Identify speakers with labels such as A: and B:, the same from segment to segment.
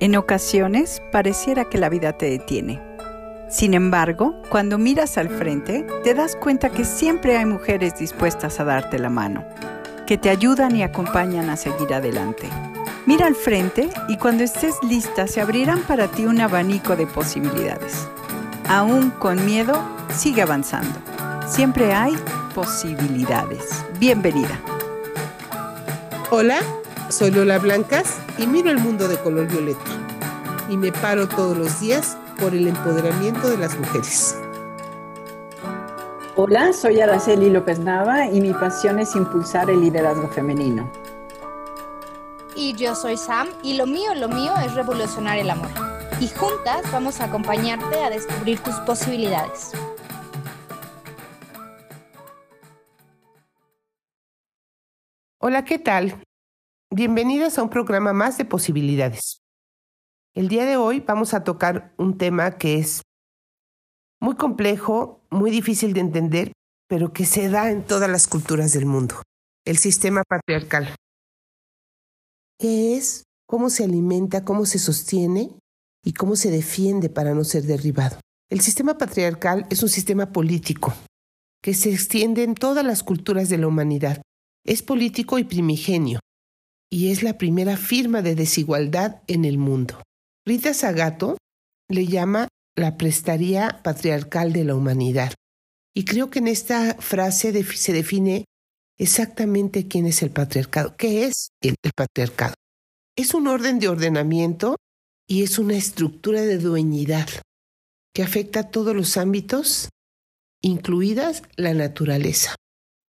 A: En ocasiones pareciera que la vida te detiene. Sin embargo, cuando miras al frente, te das cuenta que siempre hay mujeres dispuestas a darte la mano, que te ayudan y acompañan a seguir adelante. Mira al frente y cuando estés lista se abrirán para ti un abanico de posibilidades. Aún con miedo, sigue avanzando. Siempre hay posibilidades. Bienvenida.
B: Hola, soy Lola Blancas y miro el mundo de color violeta. Y me paro todos los días por el empoderamiento de las mujeres.
C: Hola, soy Araceli López Nava y mi pasión es impulsar el liderazgo femenino.
D: Y yo soy Sam y lo mío, lo mío es revolucionar el amor. Y juntas vamos a acompañarte a descubrir tus posibilidades.
B: Hola, ¿qué tal? Bienvenidas a un programa más de posibilidades. El día de hoy vamos a tocar un tema que es muy complejo, muy difícil de entender, pero que se da en todas las culturas del mundo, el sistema patriarcal. ¿Qué es? ¿Cómo se alimenta? ¿Cómo se sostiene? ¿Y cómo se defiende para no ser derribado? El sistema patriarcal es un sistema político que se extiende en todas las culturas de la humanidad. Es político y primigenio y es la primera firma de desigualdad en el mundo. Rita Sagato le llama la prestaría patriarcal de la humanidad. Y creo que en esta frase se define exactamente quién es el patriarcado. ¿Qué es el, patriarcado? Es un orden de ordenamiento y es una estructura de dueñidad que afecta a todos los ámbitos, incluidas la naturaleza,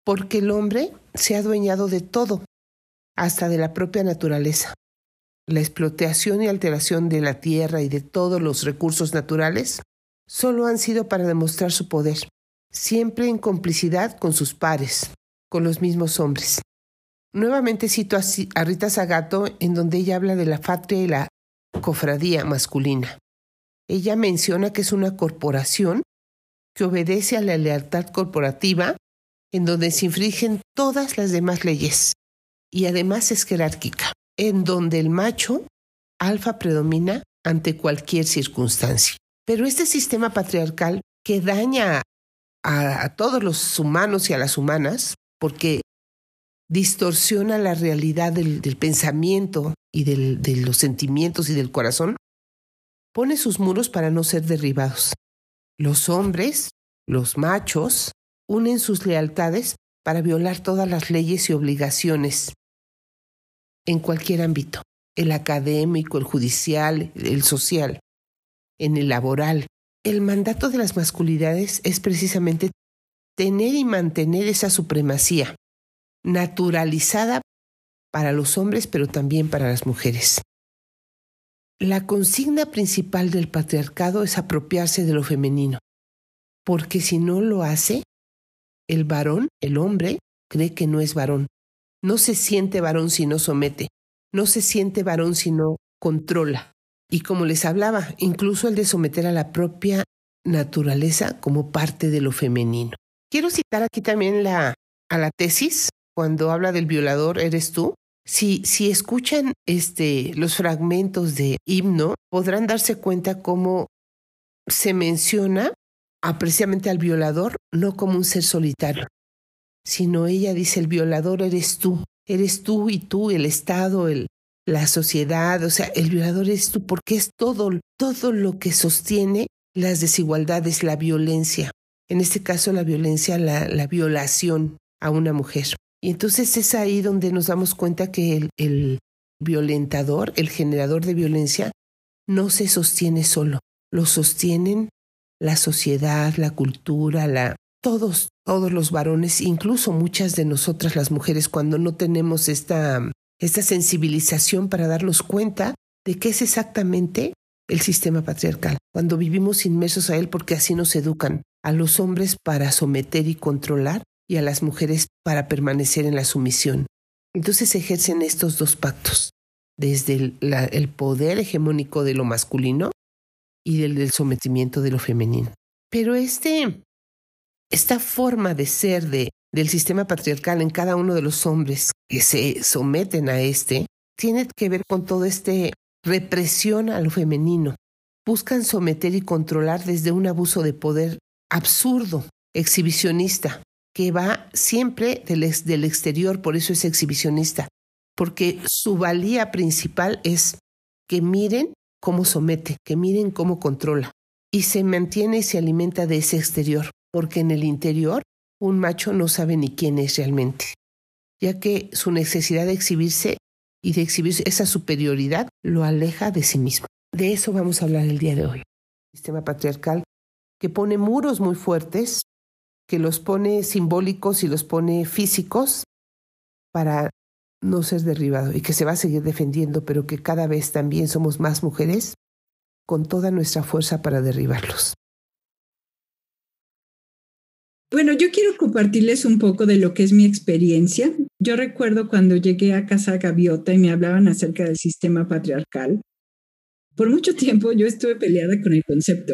B: porque el hombre se ha adueñado de todo, hasta de la propia naturaleza. La explotación y alteración de la tierra y de todos los recursos naturales solo han sido para demostrar su poder, siempre en complicidad con sus pares, con los mismos hombres. Nuevamente cito a Rita Zagato en donde ella habla de la patria y la cofradía masculina. Ella menciona que es una corporación que obedece a la lealtad corporativa en donde se infringen todas las demás leyes, y además es jerárquica, en donde el macho alfa predomina ante cualquier circunstancia. Pero este sistema patriarcal que daña a, todos los humanos y a las humanas, porque distorsiona la realidad del, pensamiento y de los sentimientos y del corazón, pone sus muros para no ser derribados. Los hombres, los machos, unen sus lealtades para violar todas las leyes y obligaciones en cualquier ámbito, el académico, el judicial, el social, en el laboral. El mandato de las masculinidades es precisamente tener y mantener esa supremacía, naturalizada para los hombres, pero también para las mujeres. La consigna principal del patriarcado es apropiarse de lo femenino, porque si no lo hace, el varón, el hombre, cree que no es varón, no se siente varón si no somete, no se siente varón si no controla. Y como les hablaba, incluso el de someter a la propia naturaleza como parte de lo femenino. Quiero citar aquí también la, a la tesis, cuando habla del violador, eres tú. Si, si escuchan este, los fragmentos de himno, podrán darse cuenta cómo se menciona precisamente al violador no como un ser solitario, sino ella dice, el violador eres tú, eres tú y tú, el Estado, el, la sociedad, o sea, el violador eres tú, porque es todo, todo lo que sostiene las desigualdades, la violencia. En este caso, la violencia, la, la violación a una mujer. Y entonces es ahí donde nos damos cuenta que el, el violentador, el generador de violencia, no se sostiene solo, lo sostienen la sociedad, la cultura, la, todos, todos los varones, incluso muchas de nosotras las mujeres, cuando no tenemos esta, esta sensibilización para darnos cuenta de qué es exactamente el sistema patriarcal, cuando vivimos inmersos a él porque así nos educan, a los hombres para someter y controlar y a las mujeres para permanecer en la sumisión. Entonces ejercen estos dos pactos, desde el, el poder hegemónico de lo masculino y del, sometimiento de lo femenino. Pero este esta forma de ser de, del sistema patriarcal en cada uno de los hombres que se someten a este, tiene que ver con todo este represión a lo femenino. Buscan someter y controlar desde un abuso de poder absurdo, exhibicionista, que va siempre del, del exterior, por eso es exhibicionista, porque su valía principal es que miren cómo somete, que miren cómo controla, y se mantiene y se alimenta de ese exterior, porque en el interior un macho no sabe ni quién es realmente, ya que su necesidad de exhibirse y de exhibir esa superioridad lo aleja de sí mismo. De eso vamos a hablar el día de hoy. sistema patriarcal que pone muros muy fuertes, que los pone simbólicos y los pone físicos para no ser derribado y que se va a seguir defendiendo, pero que cada vez también somos más mujeres con toda nuestra fuerza para derribarlos.
C: Bueno, yo quiero compartirles un poco de lo que es mi experiencia. Yo recuerdo cuando llegué a Casa Gaviota y me hablaban acerca del sistema patriarcal. Por mucho tiempo yo estuve peleada con el concepto,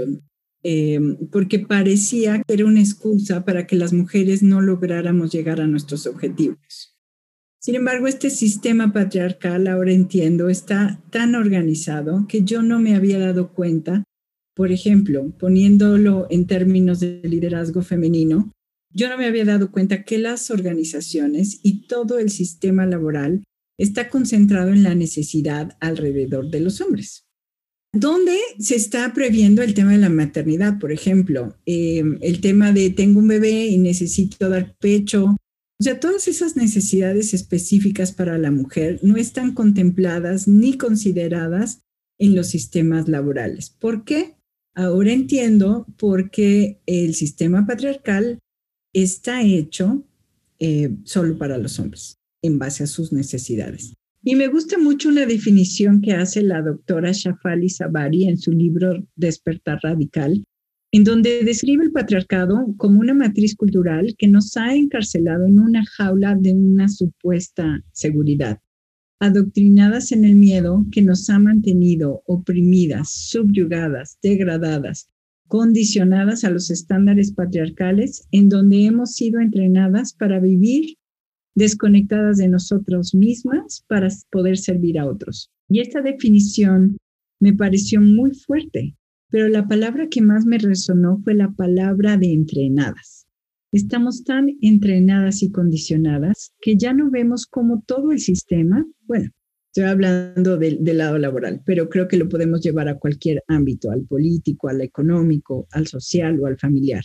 C: eh, porque parecía que era una excusa para que las mujeres no lográramos llegar a nuestros objetivos. Sin embargo, este sistema patriarcal, ahora entiendo, está tan organizado que yo no me había dado cuenta. Por ejemplo, poniéndolo en términos de liderazgo femenino, yo no me había dado cuenta que las organizaciones y todo el sistema laboral está concentrado en la necesidad alrededor de los hombres. ¿Dónde se está previendo el tema de la maternidad, por ejemplo, eh, el tema de tengo un bebé y necesito dar pecho, o sea, todas esas necesidades específicas para la mujer no están contempladas ni consideradas en los sistemas laborales. ¿Por qué? Ahora entiendo por qué el sistema patriarcal está hecho eh, solo para los hombres, en base a sus necesidades. Y me gusta mucho una definición que hace la doctora Shafali Sabari en su libro Despertar Radical, en donde describe el patriarcado como una matriz cultural que nos ha encarcelado en una jaula de una supuesta seguridad, adoctrinadas en el miedo que nos ha mantenido oprimidas, subyugadas, degradadas, condicionadas a los estándares patriarcales en donde hemos sido entrenadas para vivir desconectadas de nosotros mismas para poder servir a otros. Y esta definición me pareció muy fuerte pero la palabra que más me resonó fue la palabra de entrenadas. Estamos tan entrenadas y condicionadas que ya no vemos cómo todo el sistema, bueno, estoy hablando del, lado laboral, pero creo que lo podemos llevar a cualquier ámbito, al político, al económico, al social o al familiar.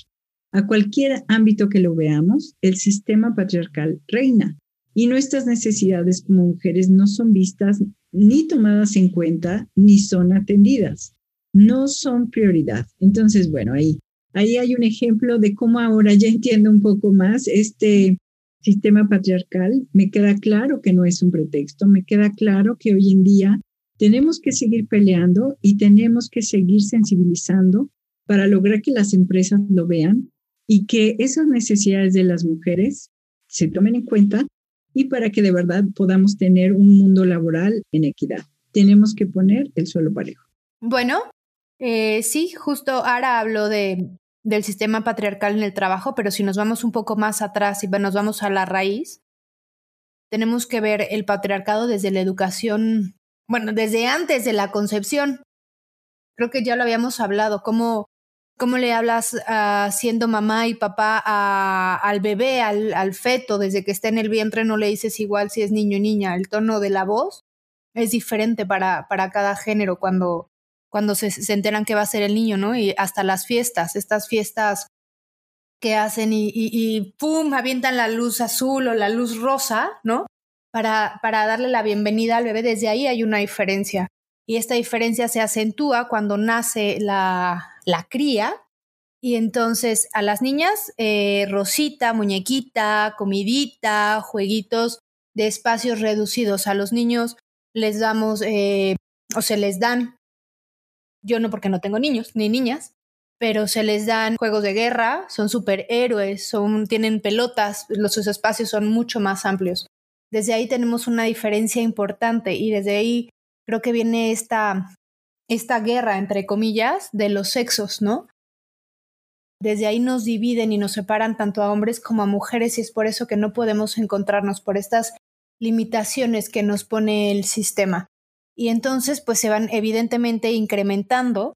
C: A cualquier ámbito que lo veamos, el sistema patriarcal reina y nuestras necesidades como mujeres no son vistas ni tomadas en cuenta ni son atendidas no son prioridad. Entonces, bueno, ahí, ahí hay un ejemplo de cómo ahora ya entiendo un poco más este sistema patriarcal. Me queda claro que no es un pretexto, me queda claro que hoy en día tenemos que seguir peleando y tenemos que seguir sensibilizando para lograr que las empresas lo vean y que esas necesidades de las mujeres se tomen en cuenta y para que de verdad podamos tener un mundo laboral en equidad. Tenemos que poner el suelo parejo.
D: Bueno, eh, sí, justo ahora hablo de, del sistema patriarcal en el trabajo, pero si nos vamos un poco más atrás y nos vamos a la raíz, tenemos que ver el patriarcado desde la educación, bueno, desde antes de la concepción. Creo que ya lo habíamos hablado, cómo, cómo le hablas uh, siendo mamá y papá a, al bebé, al, al feto, desde que está en el vientre no le dices igual si es niño o niña, el tono de la voz es diferente para, para cada género cuando, cuando se, enteran que va a ser el niño, ¿no? Y hasta las fiestas, estas fiestas que hacen y, y, ¡pum! avientan la luz azul o la luz rosa, ¿no? Para, para darle la bienvenida al bebé. Desde ahí hay una diferencia. Y esta diferencia se acentúa cuando nace la, la cría. Y entonces a las niñas, eh, rosita, muñequita, comidita, jueguitos de espacios reducidos. A los niños les damos eh, o se les dan yo no porque no tengo niños ni niñas, pero se les dan juegos de guerra, son superhéroes, son, tienen pelotas, los, sus espacios son mucho más amplios. Desde ahí tenemos una diferencia importante y desde ahí creo que viene esta, esta guerra, entre comillas, de los sexos, ¿no? Desde ahí nos dividen y nos separan tanto a hombres como a mujeres y es por eso que no podemos encontrarnos por estas limitaciones que nos pone el sistema. Y entonces, pues se van evidentemente incrementando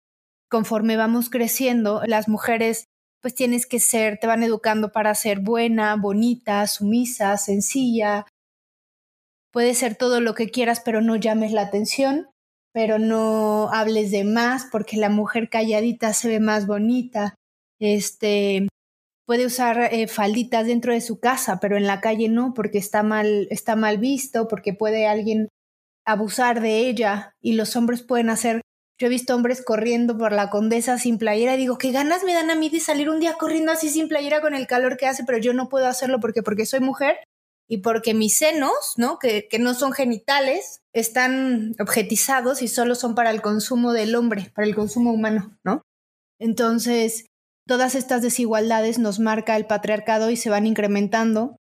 D: conforme vamos creciendo. Las mujeres, pues tienes que ser, te van educando para ser buena, bonita, sumisa, sencilla. Puede ser todo lo que quieras, pero no llames la atención, pero no hables de más, porque la mujer calladita se ve más bonita. Este, puede usar eh, falditas dentro de su casa, pero en la calle no, porque está mal, está mal visto, porque puede alguien abusar de ella y los hombres pueden hacer. Yo he visto hombres corriendo por la condesa sin playera y digo, qué ganas me dan a mí de salir un día corriendo así sin playera con el calor que hace, pero yo no puedo hacerlo porque, porque soy mujer y porque mis senos, ¿no? Que, que no son genitales, están objetizados y solo son para el consumo del hombre, para el consumo humano, ¿no? Entonces, Todas estas desigualdades nos marca el patriarcado y se van incrementando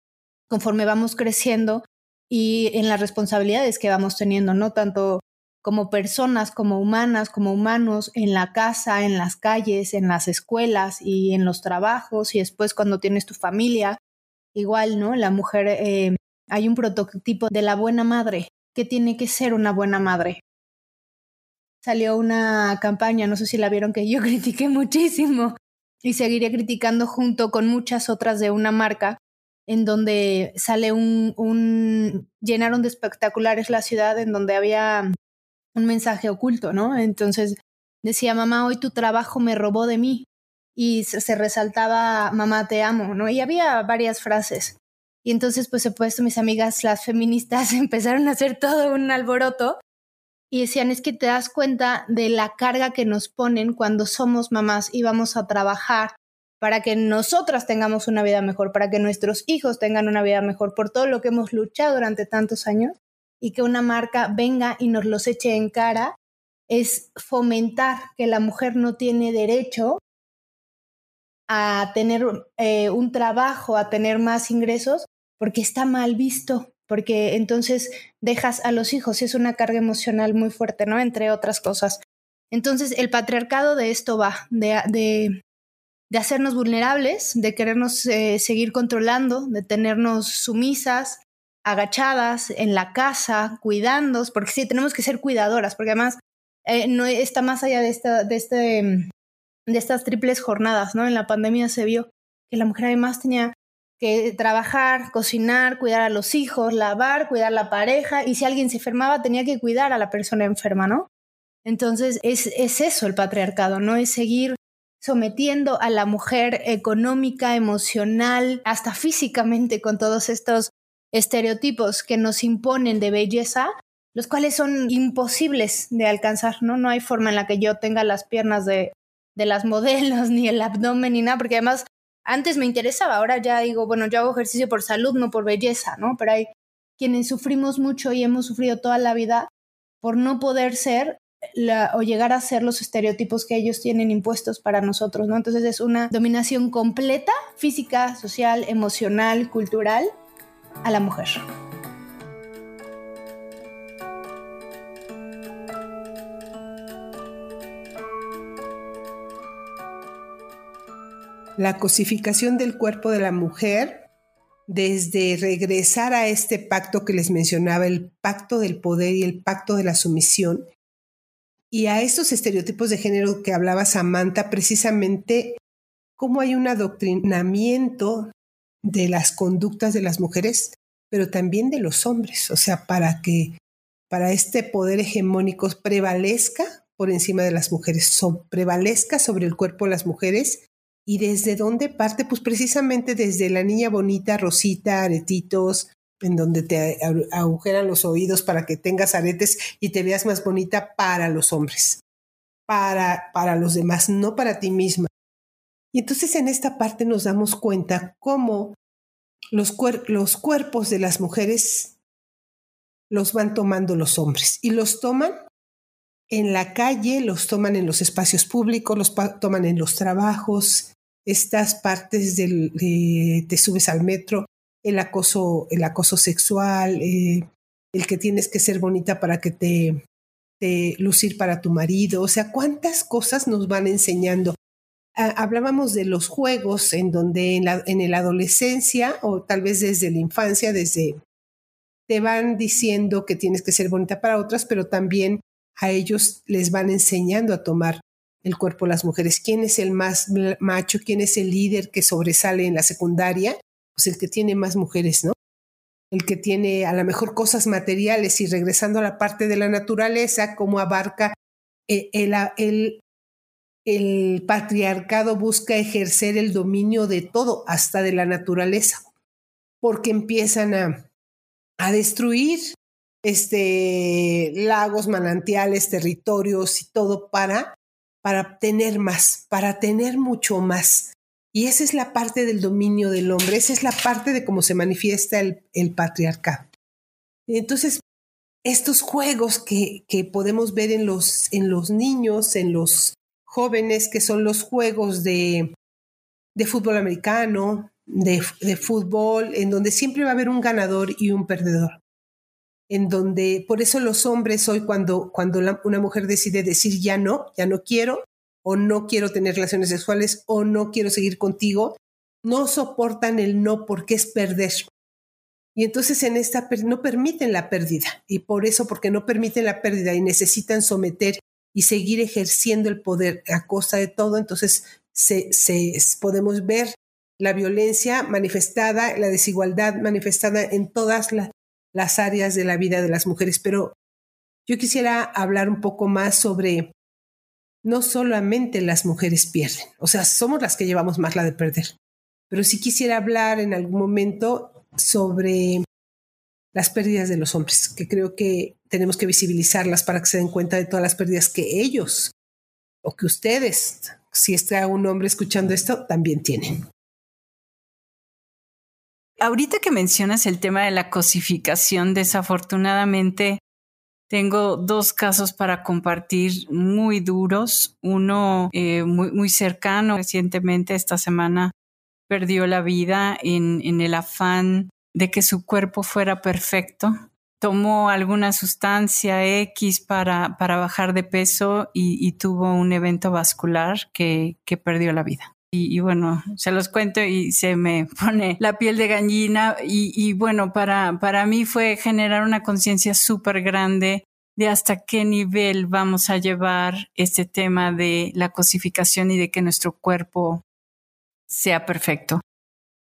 D: conforme vamos creciendo y en las responsabilidades que vamos teniendo, ¿no? Tanto como personas, como humanas, como humanos, en la casa, en las calles, en las escuelas y en los trabajos y después cuando tienes tu familia. Igual, ¿no? La mujer, eh, hay un prototipo de la buena madre. ¿Qué tiene que ser una buena madre? Salió una campaña, no sé si la vieron, que yo critiqué muchísimo, y seguiré criticando junto con muchas otras de una marca en donde sale un, llenaron de espectaculares la ciudad en donde había un mensaje oculto, ¿no? Entonces decía, mamá, hoy tu trabajo me robó de mí. Y se, resaltaba, mamá, te amo, ¿no? Y había varias frases. Y entonces, pues, he puesto mis amigas, las feministas, empezaron a hacer todo un alboroto y decían es que te das cuenta de la carga que nos ponen cuando somos mamás y vamos a trabajar para que nosotras tengamos una vida mejor, para que nuestros hijos tengan una vida mejor por todo lo que hemos luchado durante tantos años y que una marca venga y nos los eche en cara es fomentar que la mujer no tiene derecho a tener eh, un trabajo, a tener más ingresos, porque está mal visto porque entonces dejas a los hijos y es una carga emocional muy fuerte, ¿no? Entre otras cosas. Entonces, el patriarcado de esto va, de, de, de hacernos vulnerables, de querernos eh, seguir controlando, de tenernos sumisas, agachadas en la casa, cuidándonos, porque sí, tenemos que ser cuidadoras, porque además eh, no está más allá de, esta, de, este, de estas triples jornadas, ¿no? En la pandemia se vio que la mujer además tenía que trabajar, cocinar, cuidar a los hijos, lavar, cuidar a la pareja y si alguien se enfermaba tenía que cuidar a la persona enferma, ¿no? Entonces es, es eso el patriarcado, ¿no? Es seguir sometiendo a la mujer económica, emocional, hasta físicamente con todos estos estereotipos que nos imponen de belleza, los cuales son imposibles de alcanzar, ¿no? No hay forma en la que yo tenga las piernas de, de las modelos, ni el abdomen, ni nada, porque además antes me interesaba, ahora ya digo, bueno, yo hago ejercicio por salud, no por belleza, ¿no? Pero hay quienes sufrimos mucho y hemos sufrido toda la vida por no poder ser o llegar a ser los estereotipos que ellos tienen impuestos para nosotros, ¿no? Entonces es una dominación completa, física, social, emocional, cultural, a la mujer.
B: la cosificación del cuerpo de la mujer, desde regresar a este pacto que les mencionaba, el pacto del poder y el pacto de la sumisión, y a estos estereotipos de género que hablaba Samantha, precisamente cómo hay un adoctrinamiento de las conductas de las mujeres, pero también de los hombres, o sea, para que para este poder hegemónico prevalezca por encima de las mujeres, prevalezca sobre el cuerpo de las mujeres ¿Y desde dónde parte? Pues precisamente desde la niña bonita, rosita, aretitos, en donde te agujeran los oídos para que tengas aretes y te veas más bonita para los hombres, para, para los demás, no para ti misma. Y entonces en esta parte nos damos cuenta cómo los, los cuerpos de las mujeres los van tomando los hombres y los toman en la calle, los toman en los espacios públicos, los toman en los trabajos, estas partes del, de, te subes al metro, el acoso, el acoso sexual, eh, el que tienes que ser bonita para que te, te, lucir para tu marido, o sea, cuántas cosas nos van enseñando. Ah, hablábamos de los juegos en donde en la, en adolescencia o tal vez desde la infancia, desde, te van diciendo que tienes que ser bonita para otras, pero también a ellos les van enseñando a tomar el cuerpo las mujeres. ¿Quién es el más macho? ¿Quién es el líder que sobresale en la secundaria? Pues el que tiene más mujeres, ¿no? El que tiene a lo mejor cosas materiales y regresando a la parte de la naturaleza, cómo abarca eh, el, el, patriarcado busca ejercer el dominio de todo, hasta de la naturaleza, porque empiezan a, a destruir este, lagos, manantiales, territorios y todo para para tener más, para tener mucho más. Y esa es la parte del dominio del hombre, esa es la parte de cómo se manifiesta el, el patriarcado. Entonces, estos juegos que, que podemos ver en los, en los niños, en los jóvenes, que son los juegos de, de fútbol americano, de, fútbol, en donde siempre va a haber un ganador y un perdedor. En donde, por eso los hombres hoy cuando, cuando una mujer decide decir ya no, ya no quiero, o no quiero tener relaciones sexuales, o no quiero seguir contigo, no soportan el no porque es perder. Y entonces en esta no permiten la pérdida. Y por eso, porque no permiten la pérdida y necesitan someter y seguir ejerciendo el poder a costa de todo, entonces se, podemos ver la violencia manifestada, la desigualdad manifestada en todas las áreas de la vida de las mujeres. Pero yo quisiera hablar un poco más sobre no solamente las mujeres pierden, o sea, somos las que llevamos más la de perder, pero sí quisiera hablar en algún momento sobre las pérdidas de los hombres, que creo que tenemos que visibilizarlas para que se den cuenta de todas las pérdidas que ellos o que ustedes, si está un hombre escuchando esto, también tienen.
A: Ahorita que mencionas el tema de la cosificación, desafortunadamente tengo dos casos para compartir muy duros. Uno eh, muy, muy cercano, recientemente esta semana perdió la vida en, el afán de que su cuerpo fuera perfecto. Tomó alguna sustancia X para, para bajar de peso y, tuvo un evento vascular que, que perdió la vida. Y, bueno, se los cuento y se me pone la piel de gallina. Y, y bueno, para, para mí fue generar una conciencia súper grande de hasta qué nivel vamos a llevar este tema de la cosificación y de que nuestro cuerpo sea perfecto.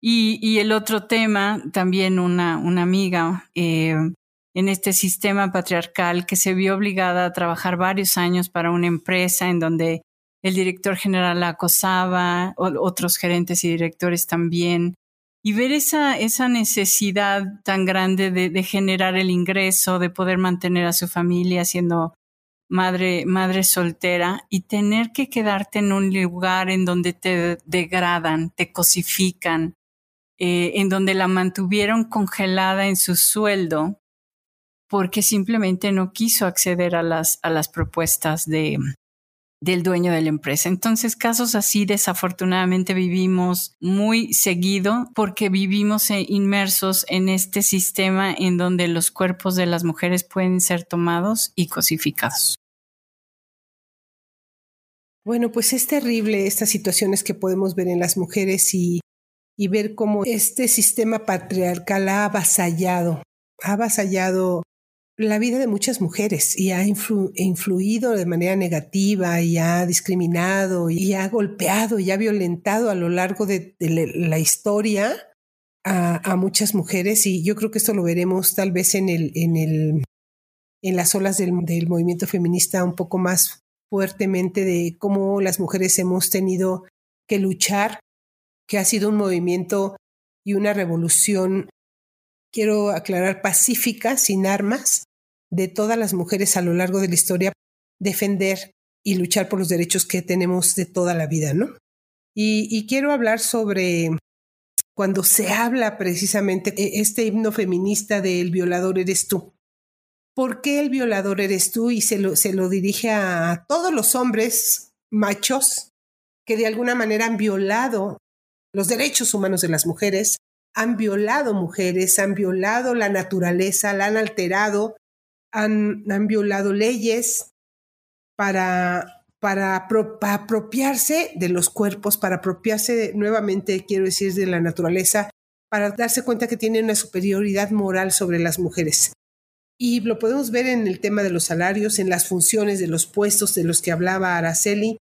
A: Y, el otro tema, también una, una amiga eh, en este sistema patriarcal que se vio obligada a trabajar varios años para una empresa en donde el director general la acosaba, otros gerentes y directores también. Y ver esa, esa necesidad tan grande de, generar el ingreso, de poder mantener a su familia siendo madre, madre soltera y tener que quedarte en un lugar en donde te degradan, te cosifican, eh, en donde la mantuvieron congelada en su sueldo porque simplemente no quiso acceder a las, a las propuestas de, del dueño de la empresa. Entonces, casos así desafortunadamente vivimos muy seguido porque vivimos e inmersos en este sistema en donde los cuerpos de las mujeres pueden ser tomados y cosificados.
B: Bueno, pues es terrible estas situaciones que podemos ver en las mujeres y y ver cómo este sistema patriarcal ha avasallado, ha avasallado la vida de muchas mujeres y ha influido de manera negativa y ha discriminado y ha golpeado y ha violentado a lo largo de, la historia a, muchas mujeres y yo creo que esto lo veremos tal vez en el en el en las olas del, del movimiento feminista un poco más fuertemente de cómo las mujeres hemos tenido que luchar que ha sido un movimiento y una revolución, quiero aclarar, pacífica, sin armas, de todas las mujeres a lo largo de la historia, defender y luchar por los derechos que tenemos de toda la vida, ¿no? Y, quiero hablar sobre cuando se habla precisamente e, este himno feminista del violador eres tú. ¿Por qué el violador eres tú? Y se lo, se lo dirige a todos los hombres machos que de alguna manera han violado los derechos humanos de las mujeres, han violado mujeres, han violado la naturaleza, la han alterado, han, han violado leyes para, para, apropiarse de los cuerpos, para apropiarse nuevamente, quiero decir, de la naturaleza, para darse cuenta que tienen una superioridad moral sobre las mujeres. Y lo podemos ver en el tema de los salarios, en las funciones de los puestos de los que hablaba Araceli.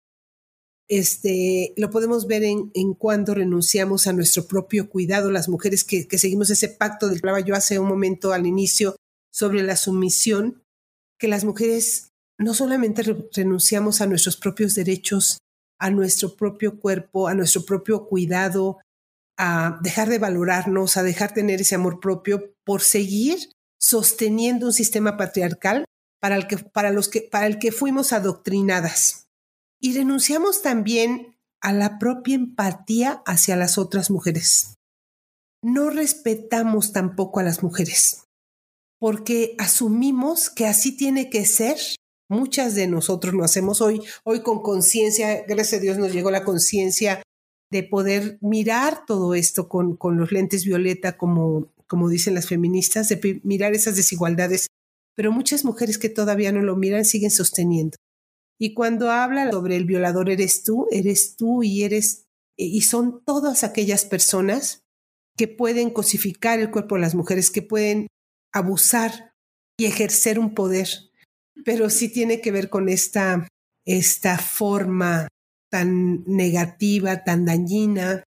B: Este, lo podemos ver en, en cuando renunciamos a nuestro propio cuidado, las mujeres que, que seguimos ese pacto del hablaba yo hace un momento al inicio sobre la sumisión, que las mujeres no solamente renunciamos a nuestros propios derechos, a nuestro propio cuerpo, a nuestro propio cuidado, a dejar de valorarnos, a dejar tener ese amor propio por seguir sosteniendo un sistema patriarcal para el que, para los que, para el que fuimos adoctrinadas. Y renunciamos también a la propia empatía hacia las otras mujeres. No respetamos tampoco a las mujeres, porque asumimos que así tiene que ser. Muchas de nosotros lo hacemos hoy, hoy con conciencia, gracias a Dios nos llegó la conciencia de poder mirar todo esto con, con los lentes violeta, como, como dicen las feministas, de mirar esas desigualdades. Pero muchas mujeres que todavía no lo miran siguen sosteniendo. Y cuando habla sobre el violador eres tú, eres tú y eres, y son todas aquellas personas que pueden cosificar el cuerpo de las mujeres, que pueden abusar y ejercer un poder. Pero sí tiene que ver con esta, esta forma tan negativa, tan dañina,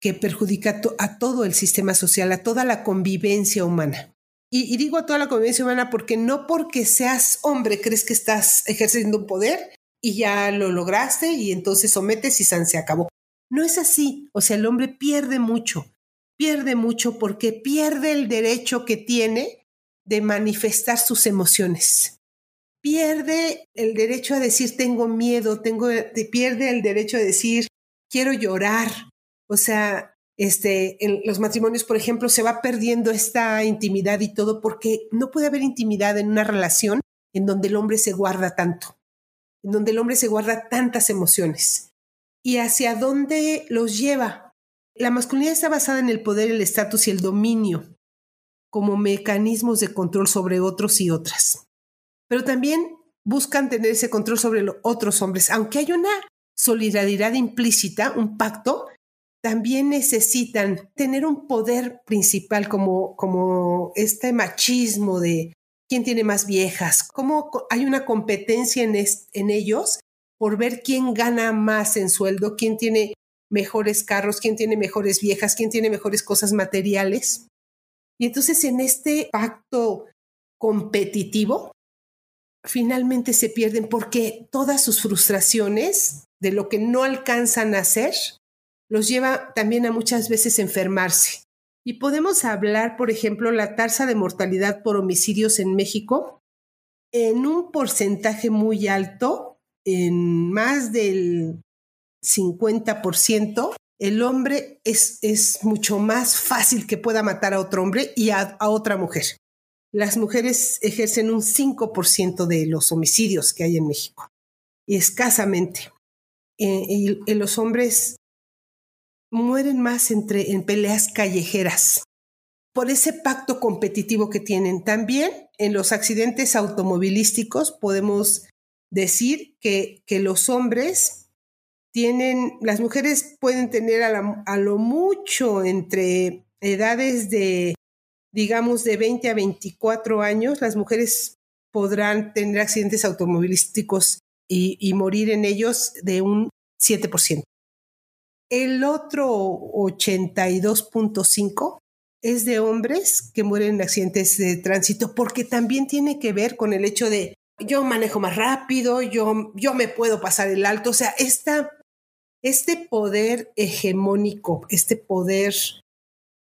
B: que perjudica a todo el sistema social, a toda la convivencia humana. Y, digo a toda la convivencia humana porque no porque seas hombre crees que estás ejerciendo un poder y ya lo lograste y entonces sometes y se acabó. No es así. O sea, el hombre pierde mucho, pierde mucho porque pierde el derecho que tiene de manifestar sus emociones pierde el derecho a decir tengo miedo, tengo, pierde el derecho a decir quiero llorar. O sea, este, en los matrimonios, por ejemplo, se va perdiendo esta intimidad y todo porque no puede haber intimidad en una relación en donde el hombre se guarda tanto, en donde el hombre se guarda tantas emociones. ¿Y hacia dónde los lleva? La masculinidad está basada en el poder, el estatus y el dominio como mecanismos de control sobre otros y otras pero también buscan tener ese control sobre los otros hombres. Aunque hay una solidaridad implícita, un pacto, también necesitan tener un poder principal como, este machismo de quién tiene más viejas, cómo hay una competencia en, en ellos por ver quién gana más en sueldo, quién tiene mejores carros, quién tiene mejores viejas, quién tiene mejores cosas materiales. Y entonces en este pacto competitivo finalmente se pierden porque todas sus frustraciones de lo que no alcanzan a hacer los lleva también a muchas veces enfermarse. Y podemos hablar, por ejemplo, la tasa de mortalidad por homicidios en México en un porcentaje muy alto, en más del 50%, el hombre es, es mucho más fácil que pueda matar a otro hombre y a otra mujer las mujeres ejercen un 5% de los homicidios que hay en México, y escasamente. Eh, y, los hombres mueren más entre, en peleas callejeras por ese pacto competitivo que tienen. También en los accidentes automovilísticos podemos decir que, que los hombres tienen, las mujeres pueden tener a lo mucho entre edades de digamos, de 20 a 24 años, las mujeres podrán tener accidentes automovilísticos y, morir en ellos de un 7%. El otro 82.5 es de hombres que mueren en accidentes de tránsito porque también tiene que ver con el hecho de yo manejo más rápido, yo, yo me puedo pasar el alto, o sea, esta, este poder hegemónico, este poder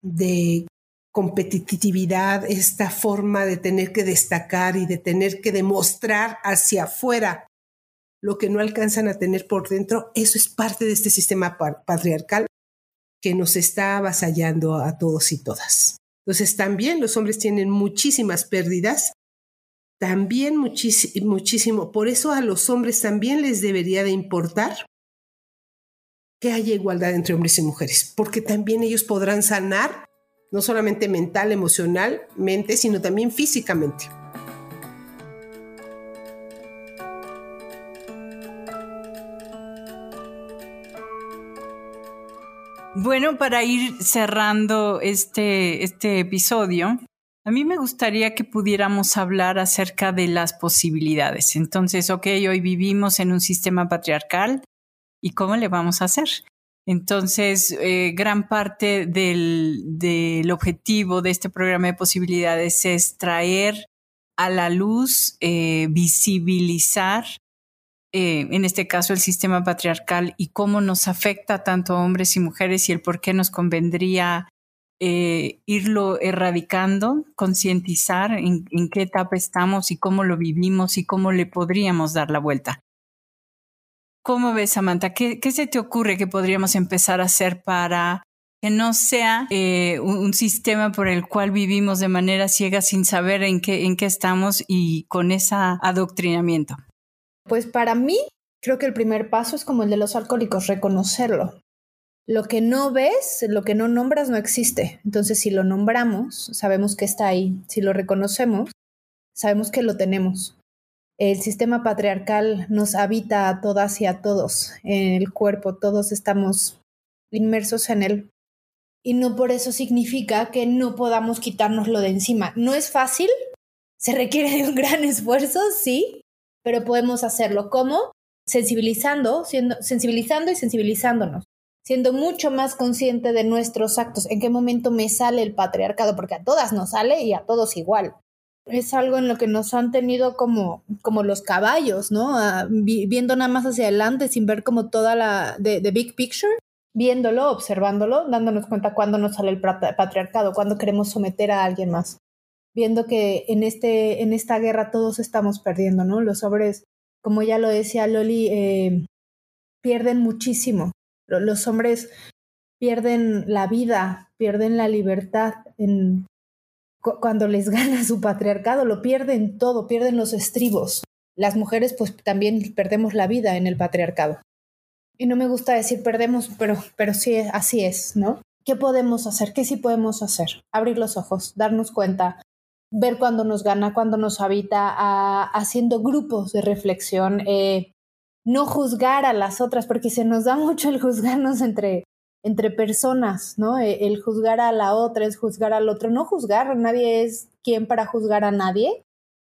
B: de competitividad, esta forma de tener que destacar y de tener que demostrar hacia afuera lo que no alcanzan a tener por dentro, eso es parte de este sistema patriarcal que nos está avasallando a todos y todas. Entonces también los hombres tienen muchísimas pérdidas, también muchísimo. Por eso a los hombres también les debería de importar que haya igualdad entre hombres y mujeres, porque también ellos podrán sanar no solamente mental, emocionalmente, sino también físicamente.
A: Bueno, para ir cerrando este, este episodio, a mí me gustaría que pudiéramos hablar acerca de las posibilidades. Entonces, ok, hoy vivimos en un sistema patriarcal y cómo le vamos a hacer. Entonces, eh, gran parte del, del, objetivo de este programa de posibilidades es traer a la luz, eh, visibilizar eh, en este caso el sistema patriarcal y cómo nos afecta tanto a hombres y mujeres y el por qué nos convendría eh, irlo erradicando, concientizar en, qué etapa estamos y cómo lo vivimos y cómo le podríamos dar la vuelta. ¿Cómo ves, Samantha? ¿Qué, se te ocurre que podríamos empezar a hacer para que no sea eh, un, sistema por el cual vivimos de manera ciega sin saber en qué, en qué estamos y con ese adoctrinamiento?
D: Pues para mí, creo que el primer paso es como el de los alcohólicos, reconocerlo. Lo que no ves, lo que no nombras, no existe. Entonces, si lo nombramos, sabemos que está ahí. Si lo reconocemos, sabemos que lo tenemos. El sistema patriarcal nos habita a todas y a todos en el cuerpo, todos estamos inmersos en él. Y no por eso significa que no podamos quitárnoslo de encima. No es fácil, se requiere de un gran esfuerzo, sí, pero podemos hacerlo. ¿Cómo? Sensibilizando, siendo, sensibilizando y sensibilizándonos, siendo mucho más consciente de nuestros actos, en qué momento me sale el patriarcado, porque a todas nos sale y a todos igual. Es algo en lo que nos han tenido como, como los caballos, ¿no? Ah, viendo nada más hacia adelante sin ver como toda la, the, big picture, viéndolo, observándolo, dándonos cuenta cuándo nos sale el patriarcado, cuándo queremos someter a alguien más viendo que en, este, en esta guerra todos estamos perdiendo, ¿no? Los hombres, como ya lo decía Loli, eh, pierden muchísimo. Los hombres pierden la vida, pierden la libertad cuando les gana su patriarcado, lo pierden todo, pierden los estribos. Las mujeres pues también perdemos la vida en el patriarcado. Y no me gusta decir perdemos, pero, pero sí, así es, ¿no? ¿Qué podemos hacer? ¿Qué sí podemos hacer? Abrir los ojos, darnos cuenta, ver cuándo nos gana, cuándo nos habita, haciendo grupos de reflexión, eh, no juzgar a las otras, porque se nos da mucho el juzgarnos entre, entre personas, ¿no? E, el juzgar a la otra es juzgar al otro, no juzgar, nadie es quien para juzgar a nadie,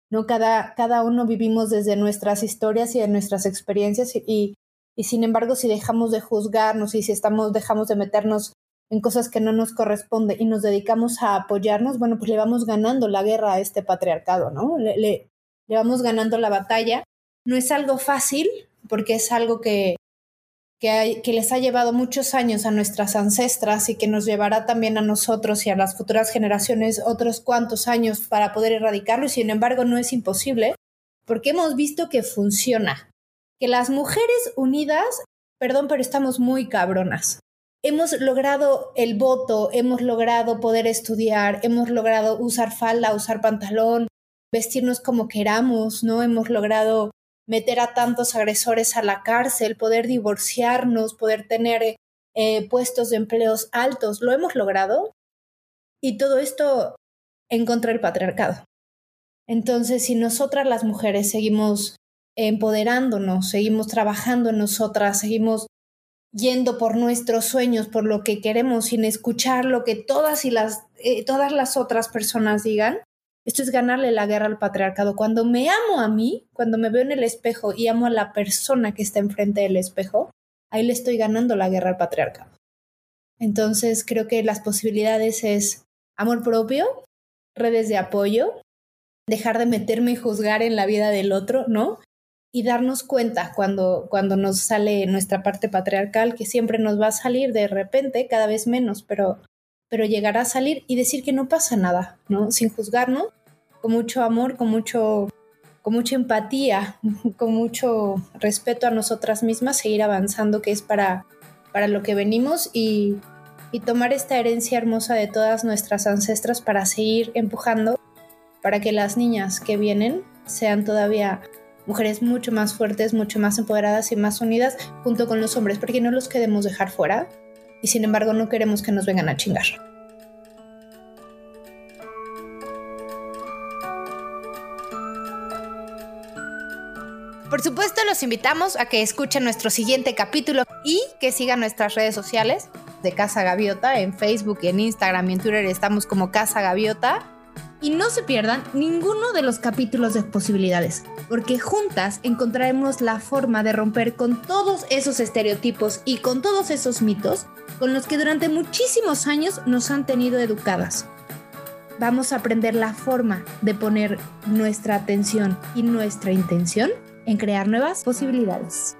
D: ¿no? Cada, cada uno vivimos desde nuestras historias y de nuestras experiencias y, y sin embargo si dejamos de juzgarnos y si estamos, dejamos de meternos en cosas que no nos corresponde y nos dedicamos a apoyarnos, bueno, pues le vamos ganando la guerra a este patriarcado, ¿no? Le, le, vamos ganando la batalla. No es algo fácil, porque es algo que, que, que les ha llevado muchos años a nuestras ancestras y que nos llevará también a nosotros y a las futuras generaciones otros cuantos años para poder erradicarlo y sin embargo no es imposible porque hemos visto que funciona, que las mujeres unidas, perdón, pero estamos muy cabronas hemos logrado el voto, hemos logrado poder estudiar, hemos logrado usar falda, usar pantalón, vestirnos como queramos, ¿no? Hemos logrado meter a tantos agresores a la cárcel, poder divorciarnos, poder tener eh, puestos de empleos altos, lo hemos logrado. Y todo esto en contra del patriarcado. Entonces, si nosotras las mujeres seguimos empoderándonos, seguimos trabajando en nosotras, seguimos yendo por nuestros sueños, por lo que queremos, sin escuchar lo que todas y las, eh, todas las otras personas digan, esto es ganarle la guerra al patriarcado. Cuando me amo a mí, cuando me veo en el espejo y amo a la persona que está enfrente del espejo, ahí le estoy ganando la guerra al patriarcado. Entonces creo que las posibilidades es amor propio, redes de apoyo, dejar de meterme y juzgar en la vida del otro, ¿no? Y darnos cuenta cuando, cuando nos sale nuestra parte patriarcal, que siempre nos va a salir de repente, cada vez menos, pero, pero llegará a salir y decir que no pasa nada, ¿no? Sin juzgarnos, con mucho amor, con mucho con mucha empatía, con mucho respeto a nosotras mismas, seguir avanzando, que es para, para lo que venimos y, y tomar esta herencia hermosa de todas nuestras ancestras para seguir empujando para que las niñas que vienen sean todavía mujeres mucho más fuertes, mucho más empoderadas y más unidas junto con los hombres, porque no los queremos dejar fuera y sin embargo no queremos que nos vengan a chingar. Por supuesto, los invitamos a que escuchen nuestro siguiente capítulo y que sigan nuestras redes sociales.
E: de Casa Gaviota. En Facebook, en Instagram y en Twitter estamos como Casa Gaviota.
D: Y no se pierdan ninguno de los capítulos de posibilidades, porque juntas encontraremos la forma de romper con todos esos estereotipos y con todos esos mitos con los que durante muchísimos años nos han tenido educadas. Vamos a aprender la forma de poner nuestra atención y nuestra intención en crear nuevas posibilidades.